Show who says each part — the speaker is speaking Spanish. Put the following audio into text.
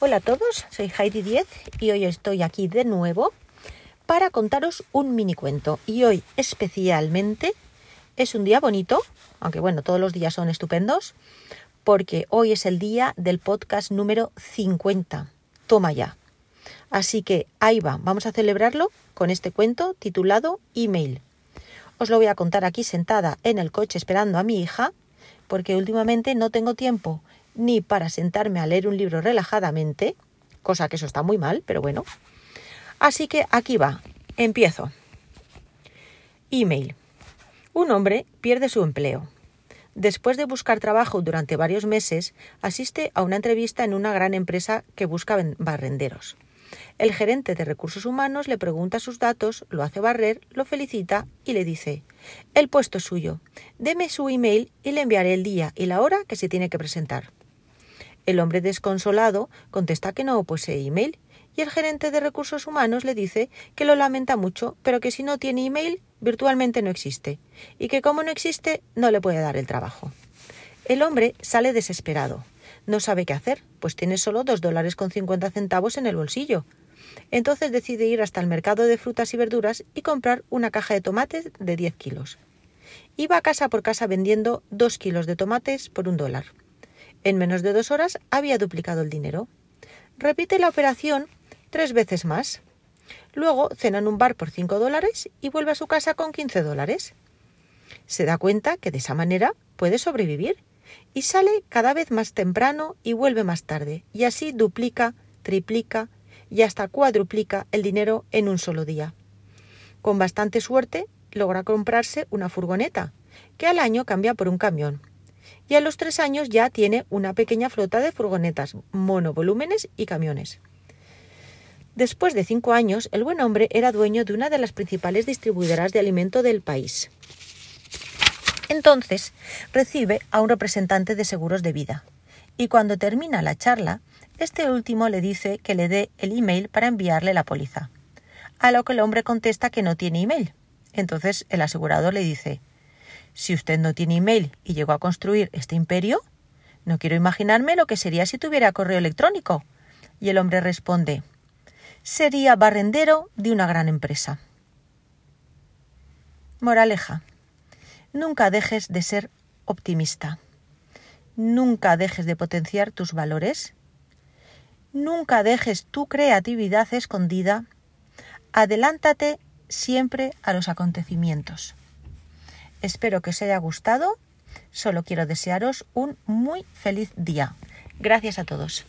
Speaker 1: Hola a todos, soy Heidi Diez y hoy estoy aquí de nuevo para contaros un mini cuento. Y hoy especialmente es un día bonito, aunque bueno, todos los días son estupendos, porque hoy es el día del podcast número 50. Toma ya. Así que ahí va, vamos a celebrarlo con este cuento titulado Email. Os lo voy a contar aquí sentada en el coche esperando a mi hija, porque últimamente no tengo tiempo ni para sentarme a leer un libro relajadamente, cosa que eso está muy mal, pero bueno. Así que aquí va, empiezo. Email. Un hombre pierde su empleo. Después de buscar trabajo durante varios meses, asiste a una entrevista en una gran empresa que busca barrenderos. El gerente de recursos humanos le pregunta sus datos, lo hace barrer, lo felicita y le dice El puesto es suyo. Deme su email y le enviaré el día y la hora que se tiene que presentar. El hombre desconsolado contesta que no posee email y el gerente de recursos humanos le dice que lo lamenta mucho, pero que si no tiene email virtualmente no existe y que como no existe no le puede dar el trabajo. El hombre sale desesperado. No sabe qué hacer, pues tiene solo dos dólares con cincuenta centavos en el bolsillo. Entonces decide ir hasta el mercado de frutas y verduras y comprar una caja de tomates de 10 kilos. Iba casa por casa vendiendo dos kilos de tomates por un dólar. En menos de dos horas había duplicado el dinero. Repite la operación tres veces más. Luego cena en un bar por cinco dólares y vuelve a su casa con 15 dólares. Se da cuenta que de esa manera puede sobrevivir y sale cada vez más temprano y vuelve más tarde, y así duplica, triplica y hasta cuadruplica el dinero en un solo día. Con bastante suerte logra comprarse una furgoneta, que al año cambia por un camión. Y a los tres años ya tiene una pequeña flota de furgonetas, monovolúmenes y camiones. Después de cinco años, el buen hombre era dueño de una de las principales distribuidoras de alimento del país. Entonces recibe a un representante de seguros de vida y cuando termina la charla, este último le dice que le dé el email para enviarle la póliza. A lo que el hombre contesta que no tiene email. Entonces el asegurador le dice Si usted no tiene email y llegó a construir este imperio, no quiero imaginarme lo que sería si tuviera correo electrónico. Y el hombre responde Sería barrendero de una gran empresa. Moraleja. Nunca dejes de ser optimista. Nunca dejes de potenciar tus valores. Nunca dejes tu creatividad escondida. Adelántate siempre a los acontecimientos. Espero que os haya gustado. Solo quiero desearos un muy feliz día. Gracias a todos.